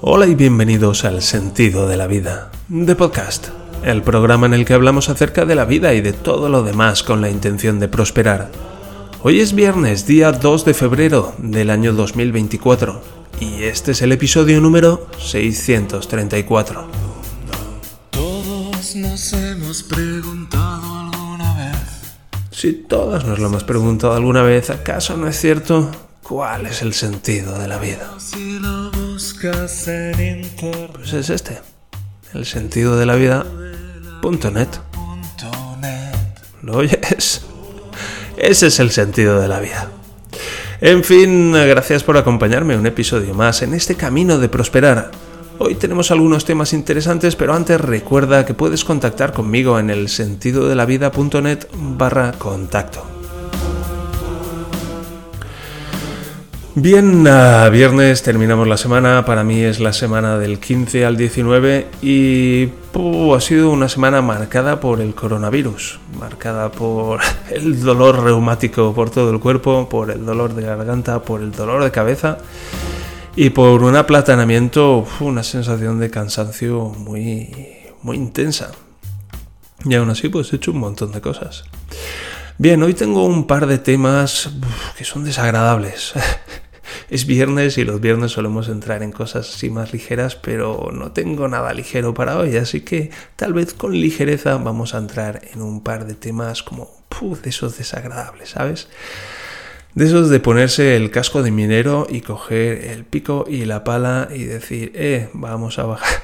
Hola y bienvenidos al Sentido de la Vida, de podcast, el programa en el que hablamos acerca de la vida y de todo lo demás con la intención de prosperar. Hoy es viernes, día 2 de febrero del año 2024, y este es el episodio número 634. Todos nos hemos preguntado alguna vez. Si todos nos lo hemos preguntado alguna vez, ¿acaso no es cierto? ¿Cuál es el sentido de la vida? Si lo buscas en internet. Pues es este, el sentido de la vida. Punto net. ¿Lo oyes? Ese es el sentido de la vida. En fin, gracias por acompañarme un episodio más en este camino de prosperar. Hoy tenemos algunos temas interesantes, pero antes recuerda que puedes contactar conmigo en el sentido de la vida.net barra contacto. Bien, a viernes terminamos la semana, para mí es la semana del 15 al 19 y ha sido una semana marcada por el coronavirus, marcada por el dolor reumático por todo el cuerpo, por el dolor de garganta, por el dolor de cabeza y por un aplatanamiento, una sensación de cansancio muy, muy intensa. Y aún así pues he hecho un montón de cosas. Bien, hoy tengo un par de temas que son desagradables. es viernes y los viernes solemos entrar en cosas así más ligeras, pero no tengo nada ligero para hoy, así que tal vez con ligereza vamos a entrar en un par de temas como de esos desagradables, ¿sabes? De esos de ponerse el casco de minero y coger el pico y la pala y decir, eh, vamos a bajar.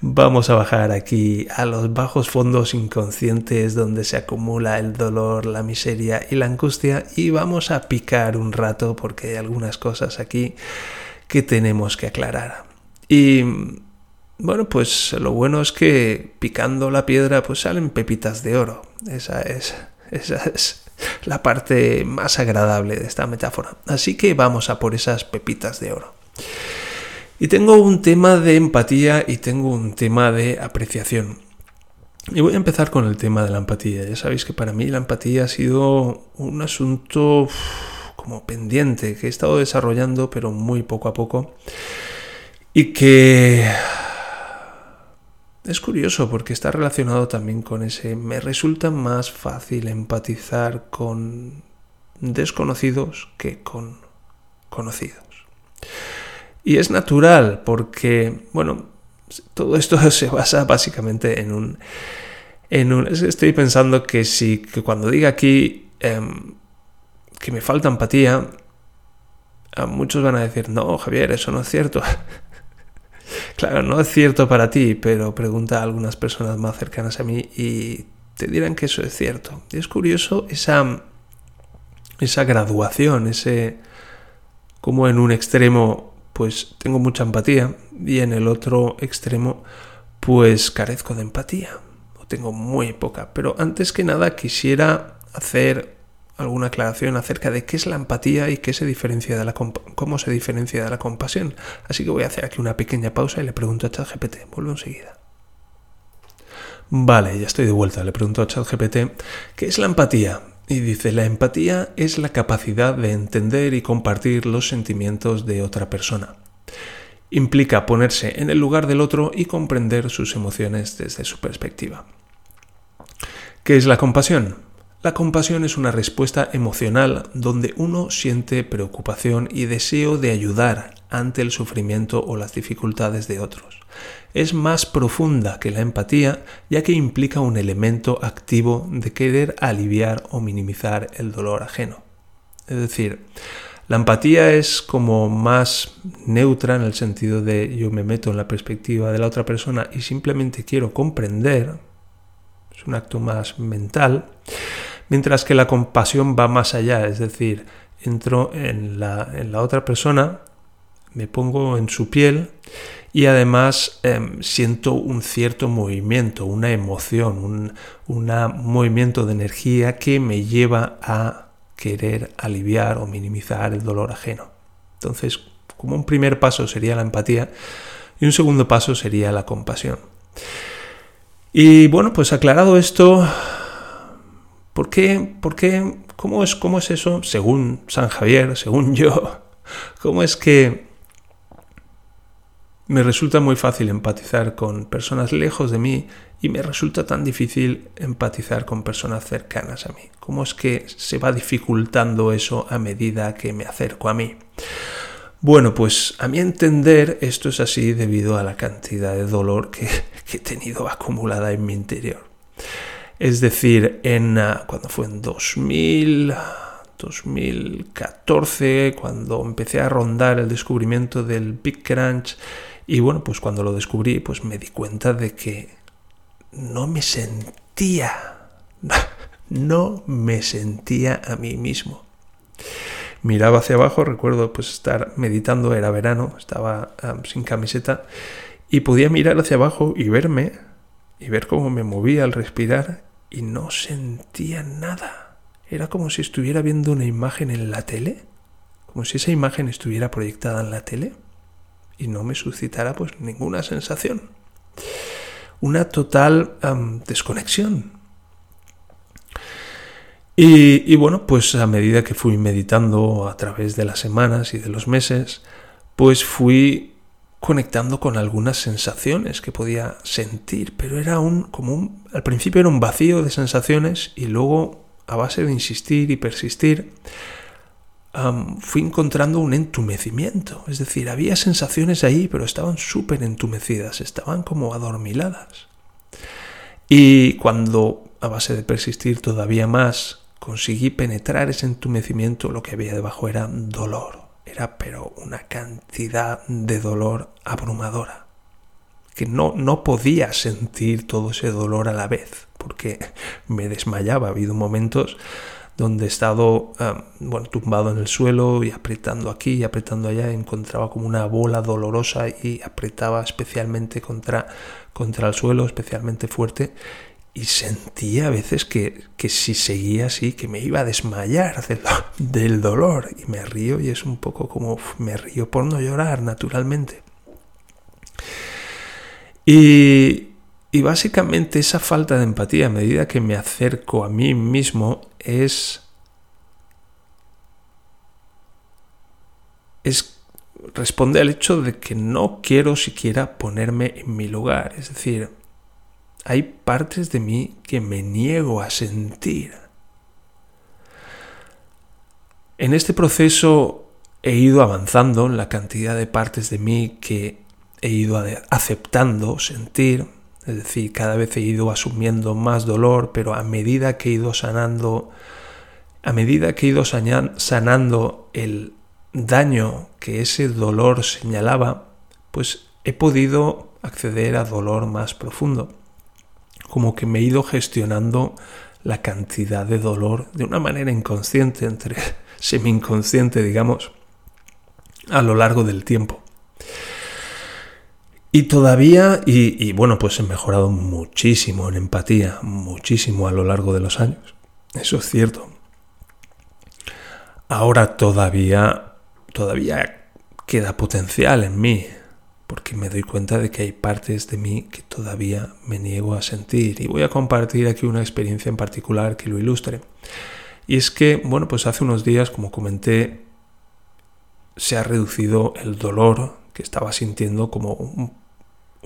Vamos a bajar aquí a los bajos fondos inconscientes donde se acumula el dolor, la miseria y la angustia y vamos a picar un rato porque hay algunas cosas aquí que tenemos que aclarar. Y bueno, pues lo bueno es que picando la piedra pues salen pepitas de oro. Esa es, esa es la parte más agradable de esta metáfora. Así que vamos a por esas pepitas de oro. Y tengo un tema de empatía y tengo un tema de apreciación. Y voy a empezar con el tema de la empatía. Ya sabéis que para mí la empatía ha sido un asunto como pendiente que he estado desarrollando pero muy poco a poco. Y que es curioso porque está relacionado también con ese me resulta más fácil empatizar con desconocidos que con conocidos. Y es natural porque, bueno, todo esto se basa básicamente en un... En un estoy pensando que si que cuando diga aquí em, que me falta empatía, a muchos van a decir, no, Javier, eso no es cierto. claro, no es cierto para ti, pero pregunta a algunas personas más cercanas a mí y te dirán que eso es cierto. Y es curioso esa, esa graduación, ese como en un extremo pues tengo mucha empatía y en el otro extremo pues carezco de empatía o tengo muy poca. Pero antes que nada quisiera hacer alguna aclaración acerca de qué es la empatía y qué se diferencia de la cómo se diferencia de la compasión. Así que voy a hacer aquí una pequeña pausa y le pregunto a ChatGPT. Vuelvo enseguida. Vale, ya estoy de vuelta. Le pregunto a ChatGPT qué es la empatía. Y dice, la empatía es la capacidad de entender y compartir los sentimientos de otra persona. Implica ponerse en el lugar del otro y comprender sus emociones desde su perspectiva. ¿Qué es la compasión? La compasión es una respuesta emocional donde uno siente preocupación y deseo de ayudar ante el sufrimiento o las dificultades de otros. Es más profunda que la empatía ya que implica un elemento activo de querer aliviar o minimizar el dolor ajeno. Es decir, la empatía es como más neutra en el sentido de yo me meto en la perspectiva de la otra persona y simplemente quiero comprender, es un acto más mental, mientras que la compasión va más allá, es decir, entro en la, en la otra persona, me pongo en su piel y además em, siento un cierto movimiento, una emoción, un movimiento de energía que me lleva a querer aliviar o minimizar el dolor ajeno. Entonces, como un primer paso sería la empatía y un segundo paso sería la compasión. Y bueno, pues aclarado esto, ¿Por qué? ¿Por qué? ¿Cómo es, cómo es eso? Según San Javier, según yo, ¿cómo es que Me resulta muy fácil empatizar con personas lejos de mí y me resulta tan difícil empatizar con personas cercanas a mí. ¿Cómo es que se va dificultando eso a medida que me acerco a mí? Bueno, pues a mi entender esto es así debido a la cantidad de dolor que, he tenido acumulada en mi interior. Es decir, en ah, cuando fue en 2000, 2014, cuando empecé a rondar el descubrimiento del Big Crunch, y bueno, pues cuando lo descubrí, pues me di cuenta de que no me sentía, no me sentía a mí mismo miraba hacia abajo, recuerdo pues estar meditando, era verano, estaba sin camiseta y podía mirar hacia abajo y verme y ver cómo me movía al respirar y no sentía nada. Era como si estuviera viendo una imagen en la tele, como si esa imagen estuviera proyectada en la tele y no me suscitara pues ninguna sensación. Una total desconexión y, bueno, pues a medida que fui meditando a través de las semanas y de los meses, pues fui conectando con algunas sensaciones que podía sentir, pero era un como un, al principio era un vacío de sensaciones y luego a base de insistir y persistir fui encontrando un entumecimiento, es decir, había sensaciones ahí, pero estaban súper entumecidas, estaban como adormiladas. Y cuando a base de persistir todavía más conseguí penetrar ese entumecimiento, lo que había debajo era dolor. Era pero una cantidad de dolor abrumadora. Que no, no podía sentir todo ese dolor a la vez, porque me desmayaba. Ha habido momentos donde he estado bueno, tumbado en el suelo y apretando aquí y apretando allá, encontraba como una bola dolorosa y apretaba especialmente contra, contra el suelo, especialmente fuerte, y sentía a veces que, si seguía así, que me iba a desmayar del, dolor. Y me río y es un poco como me río por no llorar, naturalmente. Y, y básicamente esa falta de empatía a medida que me acerco a mí mismo es... es responde al hecho de que no quiero siquiera ponerme en mi lugar. Es decir, hay partes de mí que me niego a sentir. En este proceso he ido avanzando en la cantidad de partes de mí que he ido aceptando sentir, es decir, cada vez he ido asumiendo más dolor, pero a medida que he ido sanando, a medida que he ido sanando el daño que ese dolor señalaba, pues he podido acceder a dolor más profundo como que me he ido gestionando la cantidad de dolor de una manera inconsciente, entre semi-inconsciente, digamos, a lo largo del tiempo. Y todavía, y, bueno, pues he mejorado muchísimo en empatía, muchísimo a lo largo de los años. Eso es cierto. Ahora todavía, todavía queda potencial en mí porque me doy cuenta de que hay partes de mí que todavía me niego a sentir. Y voy a compartir aquí una experiencia en particular que lo ilustre. Y es que, bueno, pues hace unos días, como comenté, se ha reducido el dolor que estaba sintiendo como un,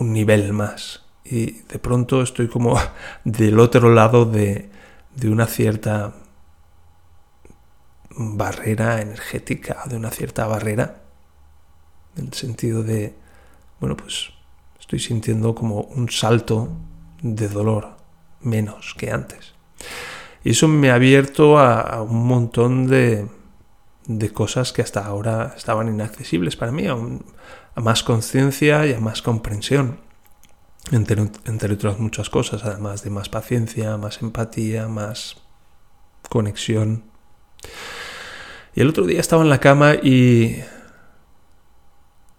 nivel más. Y de pronto estoy como del otro lado de, de una cierta barrera energética, de una cierta barrera, en el sentido de bueno, pues estoy sintiendo como un salto de dolor menos que antes. Y eso me ha abierto a, un montón de, de, cosas que hasta ahora estaban inaccesibles para mí, a, más conciencia y a más comprensión, entre, entre otras muchas cosas, además de más paciencia, más empatía, más conexión. Y el otro día estaba en la cama y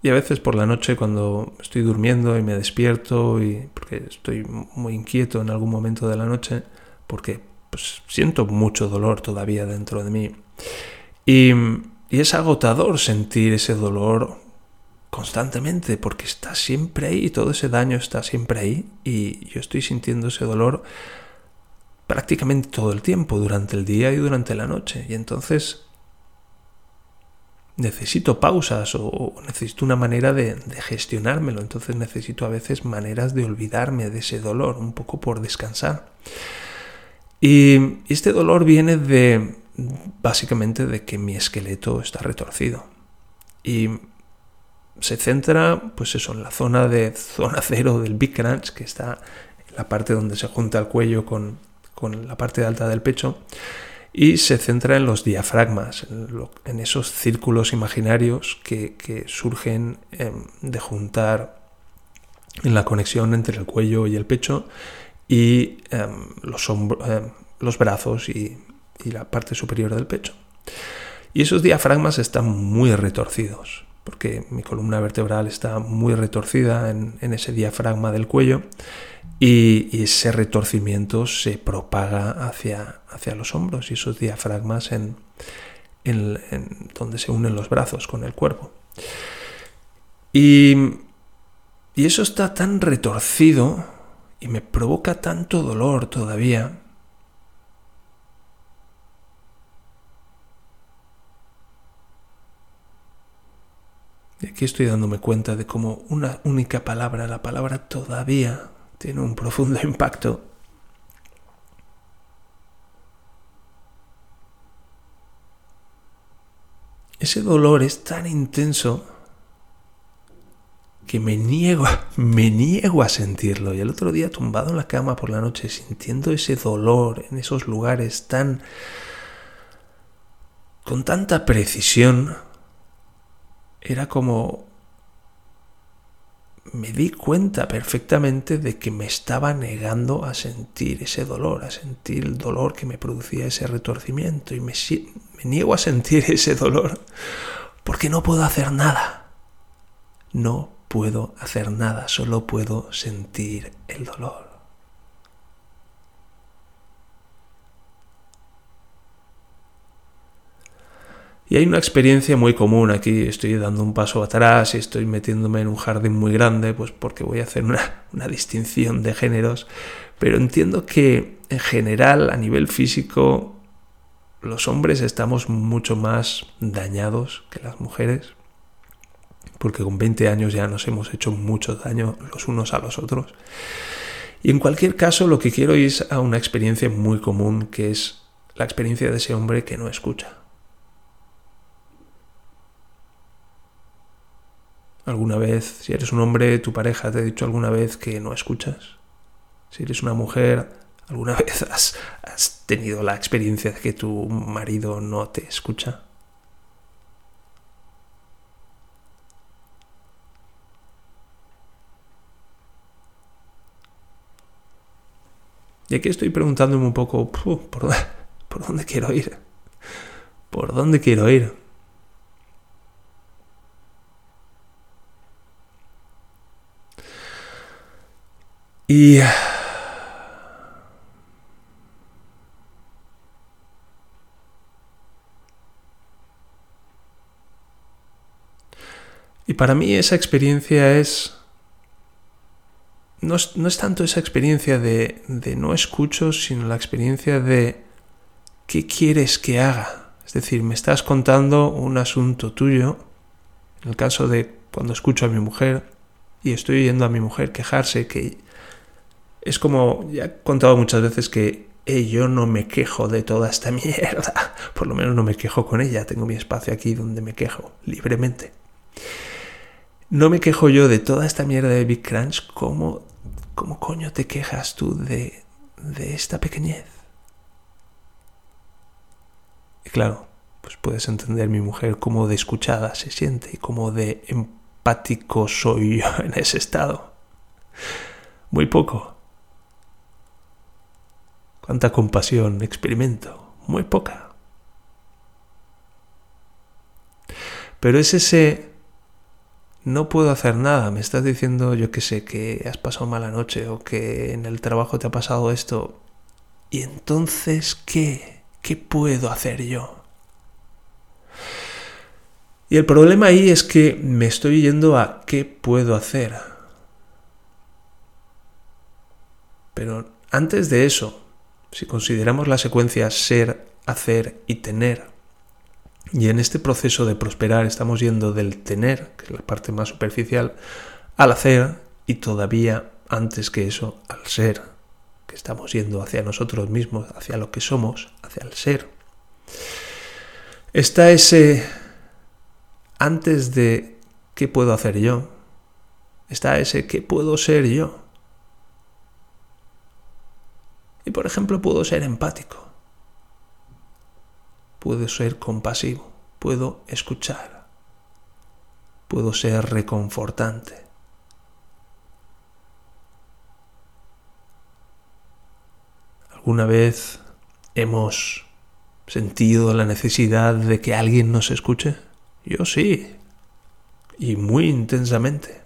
y a veces por la noche cuando estoy durmiendo y me despierto y porque estoy muy inquieto en algún momento de la noche porque pues, siento mucho dolor todavía dentro de mí. Y, y es agotador sentir ese dolor constantemente porque está siempre ahí, todo ese daño está siempre ahí y yo estoy sintiendo ese dolor prácticamente todo el tiempo, durante el día y durante la noche. Y entonces necesito pausas o necesito una manera de, de, gestionármelo. Entonces necesito a veces maneras de olvidarme de ese dolor, un poco por descansar. Y este dolor viene de básicamente de que mi esqueleto está retorcido. Y se centra, pues eso, en la zona de zona cero del Big Crunch, que está en la parte donde se junta el cuello con, con la parte alta del pecho, y se centra en los diafragmas, en, esos círculos imaginarios que, que surgen em, de juntar en la conexión entre el cuello y el pecho y em, los, em, los brazos y, y la parte superior del pecho. Y esos diafragmas están muy retorcidos porque mi columna vertebral está muy retorcida en, ese diafragma del cuello y, ese retorcimiento se propaga hacia, hacia los hombros y esos diafragmas en, donde se unen los brazos con el cuerpo. Y, y eso está tan retorcido y me provoca tanto dolor todavía Y aquí estoy dándome cuenta de cómo una única palabra, la palabra todavía, tiene un profundo impacto. Ese dolor es tan intenso que me niego, me niego a sentirlo. Y el otro día tumbado en la cama por la noche, sintiendo ese dolor en esos lugares tan... con tanta precisión, era como me di cuenta perfectamente de que me estaba negando a sentir ese dolor, a sentir el dolor que me producía ese retorcimiento y me, niego a sentir ese dolor porque no puedo hacer nada. No puedo hacer nada, solo puedo sentir el dolor. Y hay una experiencia muy común aquí, estoy dando un paso atrás y estoy metiéndome en un jardín muy grande, pues porque voy a hacer una, una distinción de géneros, pero entiendo que en general a nivel físico los hombres estamos mucho más dañados que las mujeres, porque con 20 años ya nos hemos hecho mucho daño los unos a los otros. Y en cualquier caso lo que quiero es a una experiencia muy común, que es la experiencia de ese hombre que no escucha. ¿Alguna vez, si eres un hombre, tu pareja te ha dicho alguna vez que no escuchas? Si eres una mujer, ¿alguna vez has, tenido la experiencia de que tu marido no te escucha? Y aquí estoy preguntándome un poco, ¿por, ¿por dónde quiero ir? ¿Por dónde quiero ir? Y... Y para mí esa experiencia es... No es, no es tanto esa experiencia de, de no escucho, sino la experiencia de ¿qué quieres que haga? Es decir, me estás contando un asunto tuyo, en el caso de cuando escucho a mi mujer y estoy oyendo a mi mujer quejarse que es como, ya he contado muchas veces que yo no me quejo de toda esta mierda. Por lo menos no me quejo con ella. Tengo mi espacio aquí donde me quejo libremente. No me quejo yo de toda esta mierda de Big Crunch. ¿Cómo, cómo coño te quejas tú de, de esta pequeñez? Y claro, pues puedes entender mi mujer cómo de escuchada se siente y cómo de empático soy yo en ese estado. Muy poco. ¿Cuánta compasión experimento? Muy poca. Pero es ese no puedo hacer nada. Me estás diciendo, yo que sé, que has pasado mala noche o que en el trabajo te ha pasado esto. ¿Y entonces qué? ¿Qué puedo hacer yo? Y el problema ahí es que me estoy yendo a qué puedo hacer. Pero antes de eso, si consideramos la secuencia ser, hacer y tener, Y en este proceso de prosperar estamos yendo del tener, que es la parte más superficial, al hacer y todavía antes que eso al ser, que estamos yendo hacia nosotros mismos, hacia lo que somos, hacia el ser. Está ese antes de qué puedo hacer yo, está ese qué puedo ser yo. Y por ejemplo puedo ser empático, puedo ser compasivo, puedo escuchar, puedo ser reconfortante. ¿Alguna vez hemos sentido la necesidad de que alguien nos escuche? Yo sí, y muy intensamente.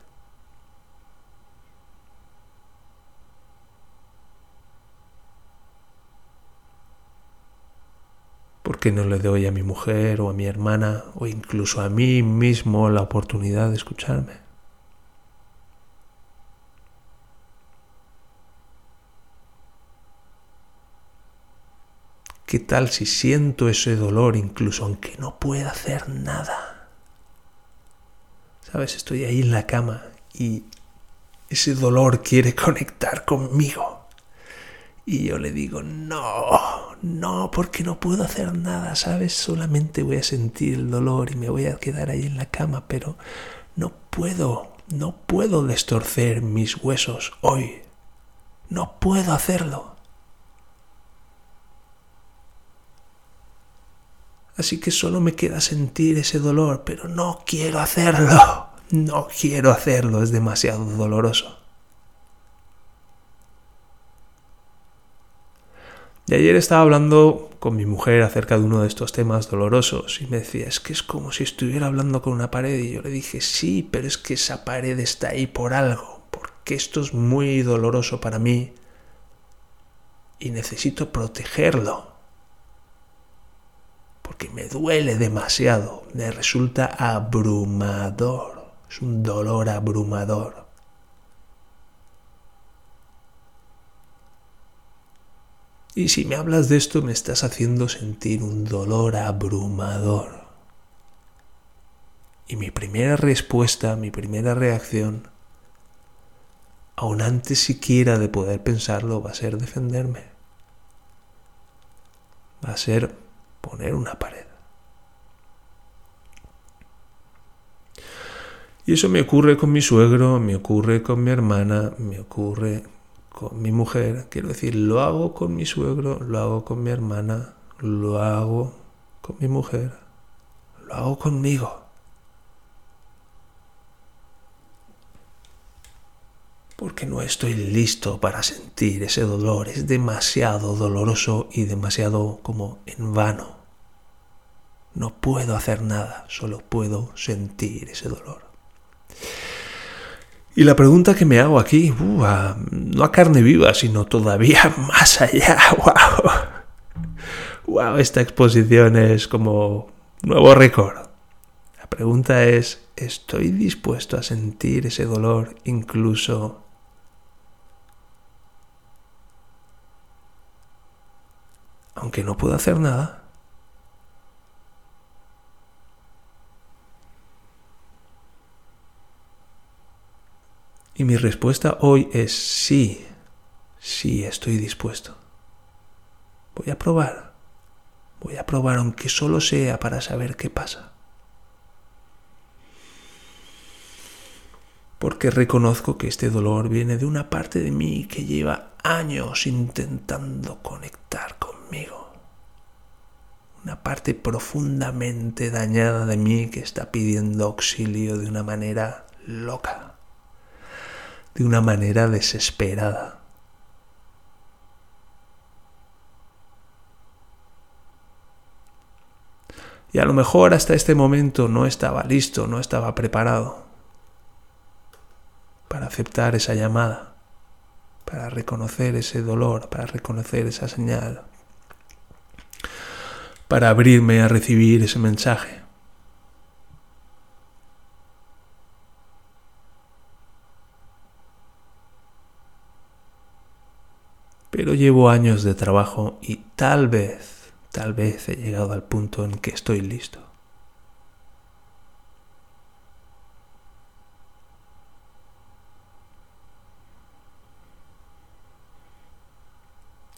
¿Por qué no le doy a mi mujer o a mi hermana o incluso a mí mismo la oportunidad de escucharme? ¿Qué tal si siento ese dolor incluso aunque no pueda hacer nada? ¿Sabes? Estoy ahí en la cama y ese dolor quiere conectar conmigo. Y yo le digo, no, no, porque no puedo hacer nada, ¿sabes? Solamente voy a sentir el dolor y me voy a quedar ahí en la cama, pero no puedo, no puedo destorcer mis huesos hoy. No puedo hacerlo. Así que solo me queda sentir ese dolor, pero no quiero hacerlo. No quiero hacerlo, es demasiado doloroso. Y ayer estaba hablando con mi mujer acerca de uno de estos temas dolorosos y me decía, es que es como si estuviera hablando con una pared y yo le dije, sí, pero es que esa pared está ahí por algo, porque esto es muy doloroso para mí y necesito protegerlo porque me duele demasiado, me resulta abrumador, es un dolor abrumador. Y si me hablas de esto me estás haciendo sentir un dolor abrumador. Y mi primera respuesta, mi primera reacción, aun antes siquiera de poder pensarlo, va a ser defenderme. Va a ser poner una pared. Y eso me ocurre con mi suegro, me ocurre con mi hermana, me ocurre con mi mujer. Quiero decir, lo hago con mi suegro, lo hago con mi hermana, lo hago con mi mujer, lo hago conmigo. porque no estoy listo para sentir ese dolor. Es demasiado doloroso y demasiado como en vano. No puedo hacer nada, solo puedo sentir ese dolor. Y la pregunta que me hago aquí, uh, no a carne viva, sino todavía más allá, wow. Wow, esta exposición es como nuevo récord. La pregunta es, ¿estoy dispuesto a sentir ese dolor incluso aunque no puedo hacer nada. Y mi respuesta hoy es sí, sí estoy dispuesto. Voy a probar, voy a probar aunque solo sea para saber qué pasa. Porque reconozco que este dolor viene de una parte de mí que lleva años intentando conectar conmigo. Una parte profundamente dañada de mí que está pidiendo auxilio de una manera loca, de una manera desesperada. Y a lo mejor hasta este momento no estaba listo, no estaba preparado para aceptar esa llamada para reconocer ese dolor, para reconocer esa señal, para abrirme a recibir ese mensaje. pero llevo años de trabajo y tal vez, tal vez he llegado al punto en que estoy listo.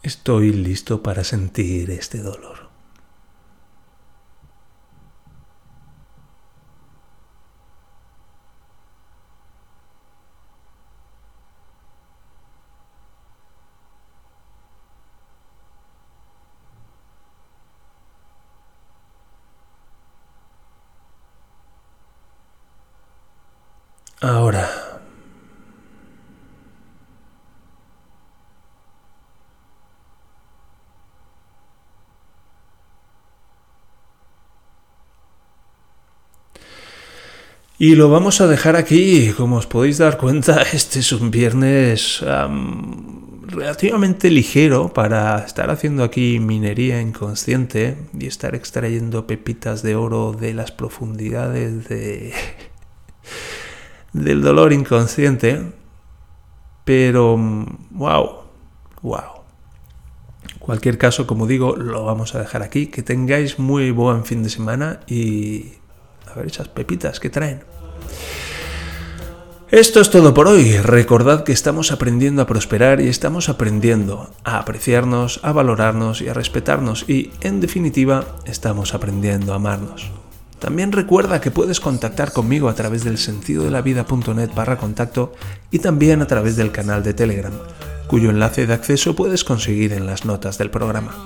Estoy listo para sentir este dolor. Y lo vamos a dejar aquí. Como os podéis dar cuenta, este es un viernes relativamente ligero para estar haciendo aquí minería inconsciente y estar extrayendo pepitas de oro de las profundidades de del dolor inconsciente. Pero, wow, wow. cualquier caso, como digo, lo vamos a dejar aquí. Que tengáis muy buen fin de semana y a ver esas pepitas que traen. Esto es todo por hoy. Recordad que estamos aprendiendo a prosperar y estamos aprendiendo a apreciarnos, a valorarnos y a respetarnos y, en definitiva, estamos aprendiendo a amarnos. También recuerda que puedes contactar conmigo a través del sentido de la vida.net barra contacto y también a través del canal de Telegram, cuyo enlace de acceso puedes conseguir en las notas del programa.